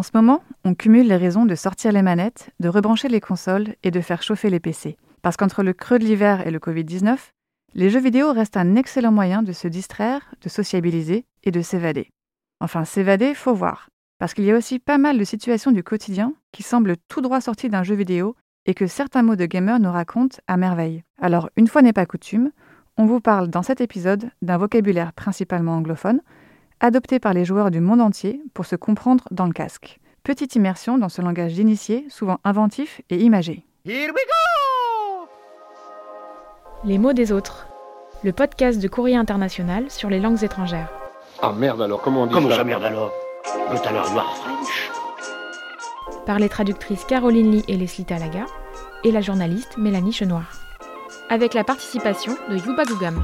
En ce moment, on cumule les raisons de sortir les manettes, de rebrancher les consoles et de faire chauffer les PC. Parce qu'entre le creux de l'hiver et le Covid-19, les jeux vidéo restent un excellent moyen de se distraire, de sociabiliser et de s'évader. Enfin, s'évader, faut voir. Parce qu'il y a aussi pas mal de situations du quotidien qui semblent tout droit sorties d'un jeu vidéo et que certains mots de gamer nous racontent à merveille. Alors, une fois n'est pas coutume, on vous parle dans cet épisode d'un vocabulaire principalement anglophone, adopté par les joueurs du monde entier pour se comprendre dans le casque. Petite immersion dans ce langage d'initié, souvent inventif et imagé. Here we go Les mots des autres. Le podcast de Courrier International sur les langues étrangères. Ah merde alors, comment on dit Comment ça ça merde alors? Par les traductrices Caroline Lee et Leslie Talaga et la journaliste Mélanie Chenoir. Avec la participation de Yuba Gugam.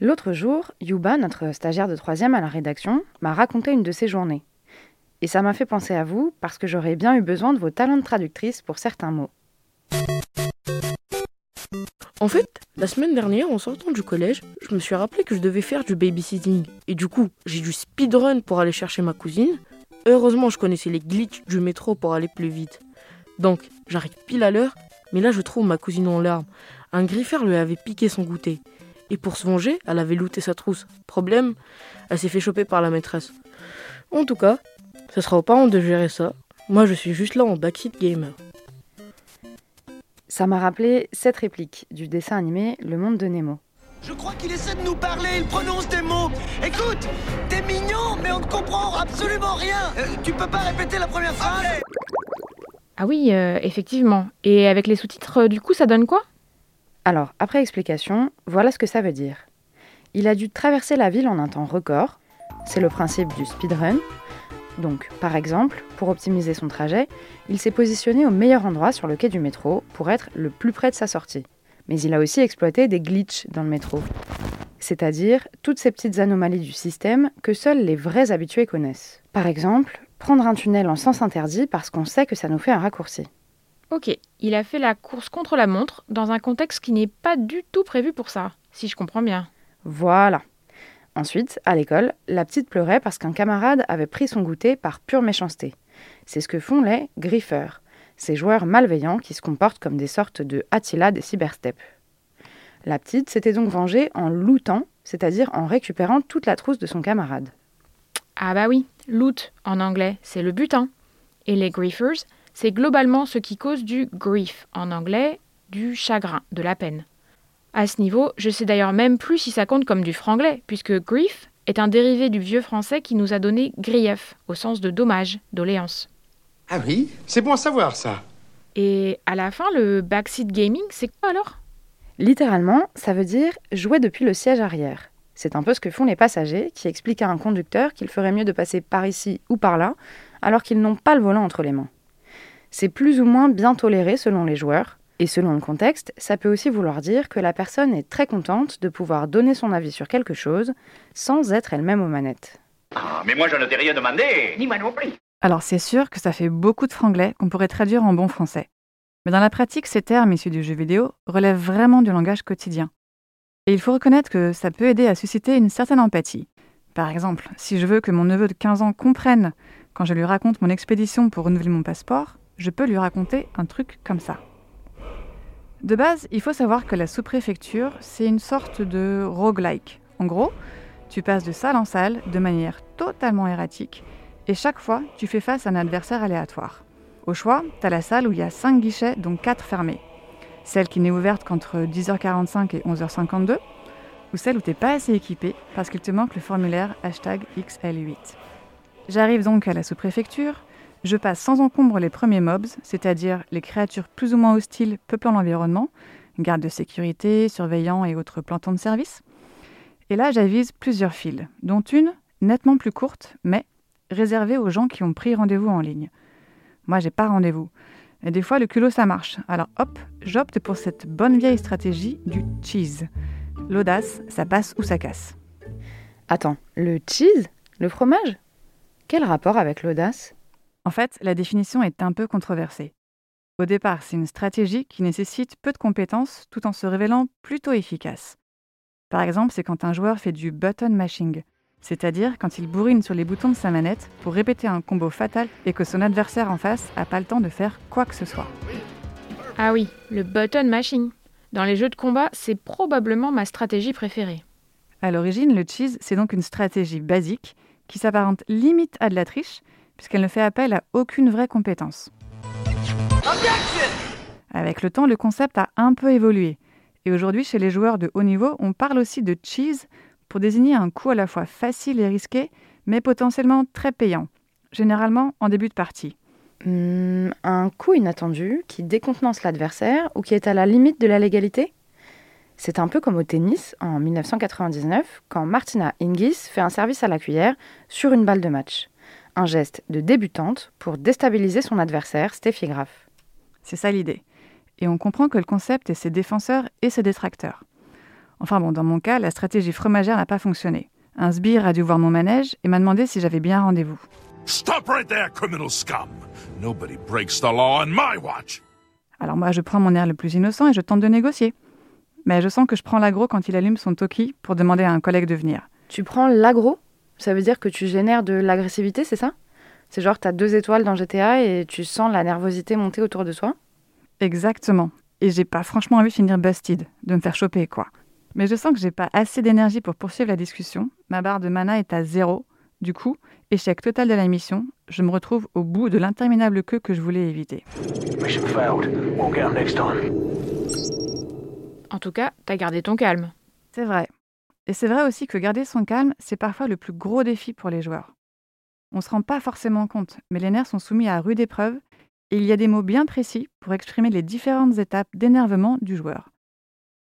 L'autre jour, Yuba, notre stagiaire de troisième à la rédaction, m'a raconté une de ses journées. Et ça m'a fait penser à vous parce que j'aurais bien eu besoin de vos talents de traductrice pour certains mots. En fait, la semaine dernière, en sortant du collège, je me suis rappelé que je devais faire du babysitting. Et du coup, j'ai dû speedrun pour aller chercher ma cousine. Heureusement, je connaissais les glitches du métro pour aller plus vite. Donc, j'arrive pile à l'heure, mais là, je trouve ma cousine en larmes. Un griffeur lui avait piqué son goûter. Et pour se venger, elle avait looté sa trousse. Problème, elle s'est fait choper par la maîtresse. En tout cas, ce sera aux parents de gérer ça. Moi, je suis juste là en backseat gamer. Ça m'a rappelé cette réplique du dessin animé Le monde de Nemo. Je crois qu'il essaie de nous parler, il prononce des mots. Écoute, t'es mignon, mais on ne comprend absolument rien. Euh, tu peux pas répéter la première phrase? Ah oui, euh, effectivement. Et avec les sous-titres, euh, du coup, ça donne quoi? Alors, après explication, voilà ce que ça veut dire. Il a dû traverser la ville en un temps record. C'est le principe du speedrun. Donc, par exemple, pour optimiser son trajet, il s'est positionné au meilleur endroit sur le quai du métro pour être le plus près de sa sortie. Mais il a aussi exploité des glitches dans le métro. C'est-à-dire toutes ces petites anomalies du système que seuls les vrais habitués connaissent. Par exemple, prendre un tunnel en sens interdit parce qu'on sait que ça nous fait un raccourci. Ok, il a fait la course contre la montre dans un contexte qui n'est pas du tout prévu pour ça, si je comprends bien. Voilà. Ensuite, à l'école, la petite pleurait parce qu'un camarade avait pris son goûter par pure méchanceté. C'est ce que font les griffeurs, ces joueurs malveillants qui se comportent comme des sortes de Attila des cybersteppes. La petite s'était donc vengée en lootant, c'est-à-dire en récupérant toute la trousse de son camarade. Ah bah oui, loot en anglais, c'est le butin. Et les griefers, c'est globalement ce qui cause du grief en anglais, du chagrin, de la peine. À ce niveau, je sais d'ailleurs même plus si ça compte comme du franglais, puisque grief est un dérivé du vieux français qui nous a donné grief, au sens de dommage, doléance. Ah oui? C'est bon à savoir ça. Et à la fin, le backseat gaming, c'est quoi alors? Littéralement, ça veut dire jouer depuis le siège arrière. C'est un peu ce que font les passagers qui expliquent à un conducteur qu'il ferait mieux de passer par ici ou par là, alors qu'ils n'ont pas le volant entre les mains. C'est plus ou moins bien toléré selon les joueurs, et selon le contexte, ça peut aussi vouloir dire que la personne est très contente de pouvoir donner son avis sur quelque chose sans être elle-même aux manettes. Ah, mais moi je ne t'ai rien demandé. Ni moi non plus. Alors c'est sûr que ça fait beaucoup de franglais qu'on pourrait traduire en bon français. Mais dans la pratique, ces termes issus du jeu vidéo relèvent vraiment du langage quotidien. Et il faut reconnaître que ça peut aider à susciter une certaine empathie. Par exemple, si je veux que mon neveu de 15 ans comprenne quand je lui raconte mon expédition pour renouveler mon passeport, je peux lui raconter un truc comme ça. De base, il faut savoir que la sous-préfecture, c'est une sorte de roguelike. En gros, tu passes de salle en salle de manière totalement erratique et chaque fois, tu fais face à un adversaire aléatoire. Au choix, tu as la salle où il y a 5 guichets, dont 4 fermés. Celle qui n'est ouverte qu'entre 10h45 et 11h52, ou celle où tu n'es pas assez équipé parce qu'il te manque le formulaire hashtag XL8. J'arrive donc à la sous-préfecture, je passe sans encombre les premiers mobs, c'est-à-dire les créatures plus ou moins hostiles peuplant l'environnement, gardes de sécurité, surveillants et autres plantons de service. Et là, j'avise plusieurs files, dont une nettement plus courte, mais réservée aux gens qui ont pris rendez-vous en ligne. Moi, j'ai pas rendez-vous. Et des fois, le culot, ça marche. Alors hop, j'opte pour cette bonne vieille stratégie du cheese. L'audace, ça passe ou ça casse. Attends, le cheese? Le fromage? Quel rapport avec l'audace? En fait, la définition est un peu controversée. Au départ, c'est une stratégie qui nécessite peu de compétences tout en se révélant plutôt efficace. Par exemple, c'est quand un joueur fait du button mashing, c'est-à-dire quand il bourrine sur les boutons de sa manette pour répéter un combo fatal et que son adversaire en face n'a pas le temps de faire quoi que ce soit. Ah oui, le button mashing. Dans les jeux de combat, c'est probablement ma stratégie préférée. À l'origine, le cheese, c'est donc une stratégie basique qui s'apparente limite à de la triche, puisqu'elle ne fait appel à aucune vraie compétence. Avec le temps, le concept a un peu évolué. Et aujourd'hui, chez les joueurs de haut niveau, on parle aussi de cheese pour désigner un coup à la fois facile et risqué, mais potentiellement très payant, généralement en début de partie. Hmm, un coup inattendu qui décontenance l'adversaire ou qui est à la limite de la légalité? C'est un peu comme au tennis en 1999 quand Martina Hingis fait un service à la cuillère sur une balle de match. Un geste de débutante pour déstabiliser son adversaire, Steffi Graf. C'est ça l'idée. Et on comprend que le concept est ses défenseurs et ses détracteurs. Enfin bon, dans mon cas, la stratégie fromagère n'a pas fonctionné. Un sbire a dû voir mon manège et m'a demandé si j'avais bien rendez-vous. Stop right there, criminal scum. Nobody breaks the law on my watch. Alors moi, je prends mon air le plus innocent et je tente de négocier. Mais je sens que je prends l'agro quand il allume son toki pour demander à un collègue de venir. Tu prends l'agro? Ça veut dire que tu génères de l'agressivité, c'est ça? C'est genre t'as deux étoiles dans GTA et tu sens la nervosité monter autour de soi Exactement. Et j'ai pas franchement envie de finir busted, de me faire choper, quoi. Mais je sens que j'ai pas assez d'énergie pour poursuivre la discussion. Ma barre de mana est à zéro. Du coup, échec total de la mission, je me retrouve au bout de l'interminable queue que je voulais éviter. En tout cas, t'as gardé ton calme. C'est vrai. Et c'est vrai aussi que garder son calme, c'est parfois le plus gros défi pour les joueurs. On ne se rend pas forcément compte, mais les nerfs sont soumis à rude épreuve et il y a des mots bien précis pour exprimer les différentes étapes d'énervement du joueur.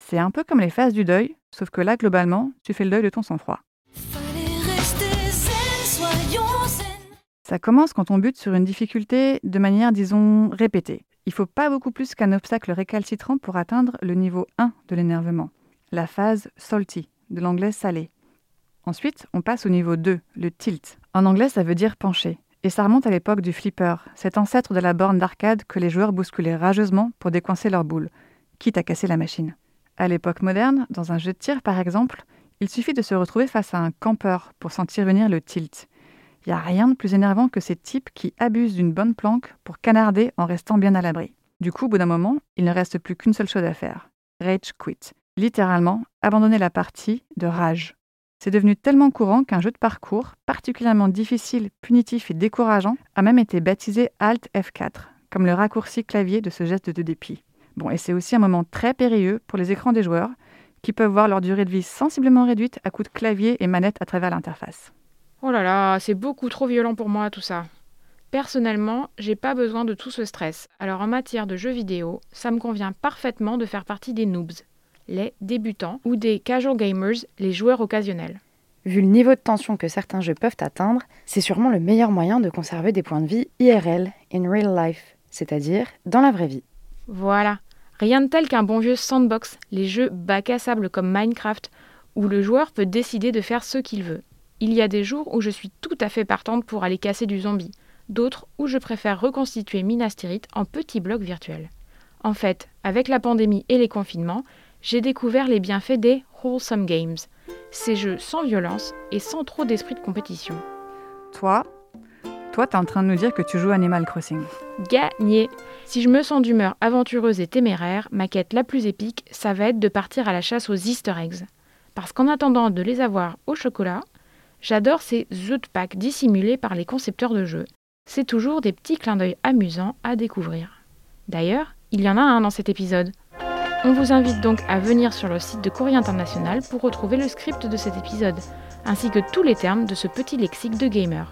C'est un peu comme les phases du deuil, sauf que là, globalement, tu fais le deuil de ton sang-froid. Ça commence quand on bute sur une difficulté de manière, disons, répétée. Il faut pas beaucoup plus qu'un obstacle récalcitrant pour atteindre le niveau 1 de l'énervement, la phase salty, de l'anglais salé. Ensuite, on passe au niveau 2, le tilt. En anglais, ça veut dire pencher. Et ça remonte à l'époque du flipper, cet ancêtre de la borne d'arcade que les joueurs bousculaient rageusement pour décoincer leur boule, quitte à casser la machine. À l'époque moderne, dans un jeu de tir par exemple, il suffit de se retrouver face à un campeur pour sentir venir le tilt. Il n'y a rien de plus énervant que ces types qui abusent d'une bonne planque pour canarder en restant bien à l'abri. Du coup, au bout d'un moment, il ne reste plus qu'une seule chose à faire. Rage quit. Littéralement, abandonner la partie de rage. C'est devenu tellement courant qu'un jeu de parcours, particulièrement difficile, punitif et décourageant, a même été baptisé Alt F4, comme le raccourci clavier de ce geste de dépit. Bon, et c'est aussi un moment très périlleux pour les écrans des joueurs, qui peuvent voir leur durée de vie sensiblement réduite à coups de clavier et manette à travers l'interface. Oh là là, c'est beaucoup trop violent pour moi tout ça. Personnellement, j'ai pas besoin de tout ce stress. Alors en matière de jeux vidéo, ça me convient parfaitement de faire partie des noobs, les débutants ou des casual gamers, les joueurs occasionnels. Vu le niveau de tension que certains jeux peuvent atteindre, c'est sûrement le meilleur moyen de conserver des points de vie IRL, in real life, c'est-à-dire dans la vraie vie. Voilà. Rien de tel qu'un bon vieux sandbox, les jeux bac à sable comme Minecraft, où le joueur peut décider de faire ce qu'il veut. Il y a des jours où je suis tout à fait partante pour aller casser du zombie, d'autres où je préfère reconstituer Minas Tirith en petits blocs virtuels. En fait, avec la pandémie et les confinements, j'ai découvert les bienfaits des Wholesome Games, ces jeux sans violence et sans trop d'esprit de compétition. Toi, toi, t'es en train de nous dire que tu joues Animal Crossing. Gagné Si je me sens d'humeur aventureuse et téméraire, ma quête la plus épique, ça va être de partir à la chasse aux Easter eggs. Parce qu'en attendant de les avoir au chocolat, j'adore ces œufs de Pâques dissimulés par les concepteurs de jeux. C'est toujours des petits clins d'œil amusants à découvrir. D'ailleurs, il y en a un dans cet épisode. On vous invite donc à venir sur le site de Courrier International pour retrouver le script de cet épisode, ainsi que tous les termes de ce petit lexique de gamer.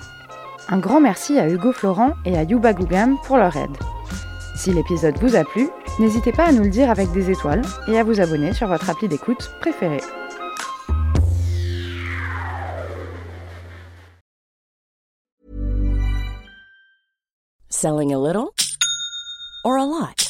Un grand merci à Hugo Florent et à Yuba Gougam pour leur aide. Si l'épisode vous a plu, n'hésitez pas à nous le dire avec des étoiles et à vous abonner sur votre appli d'écoute préférée. Selling a little or a lot?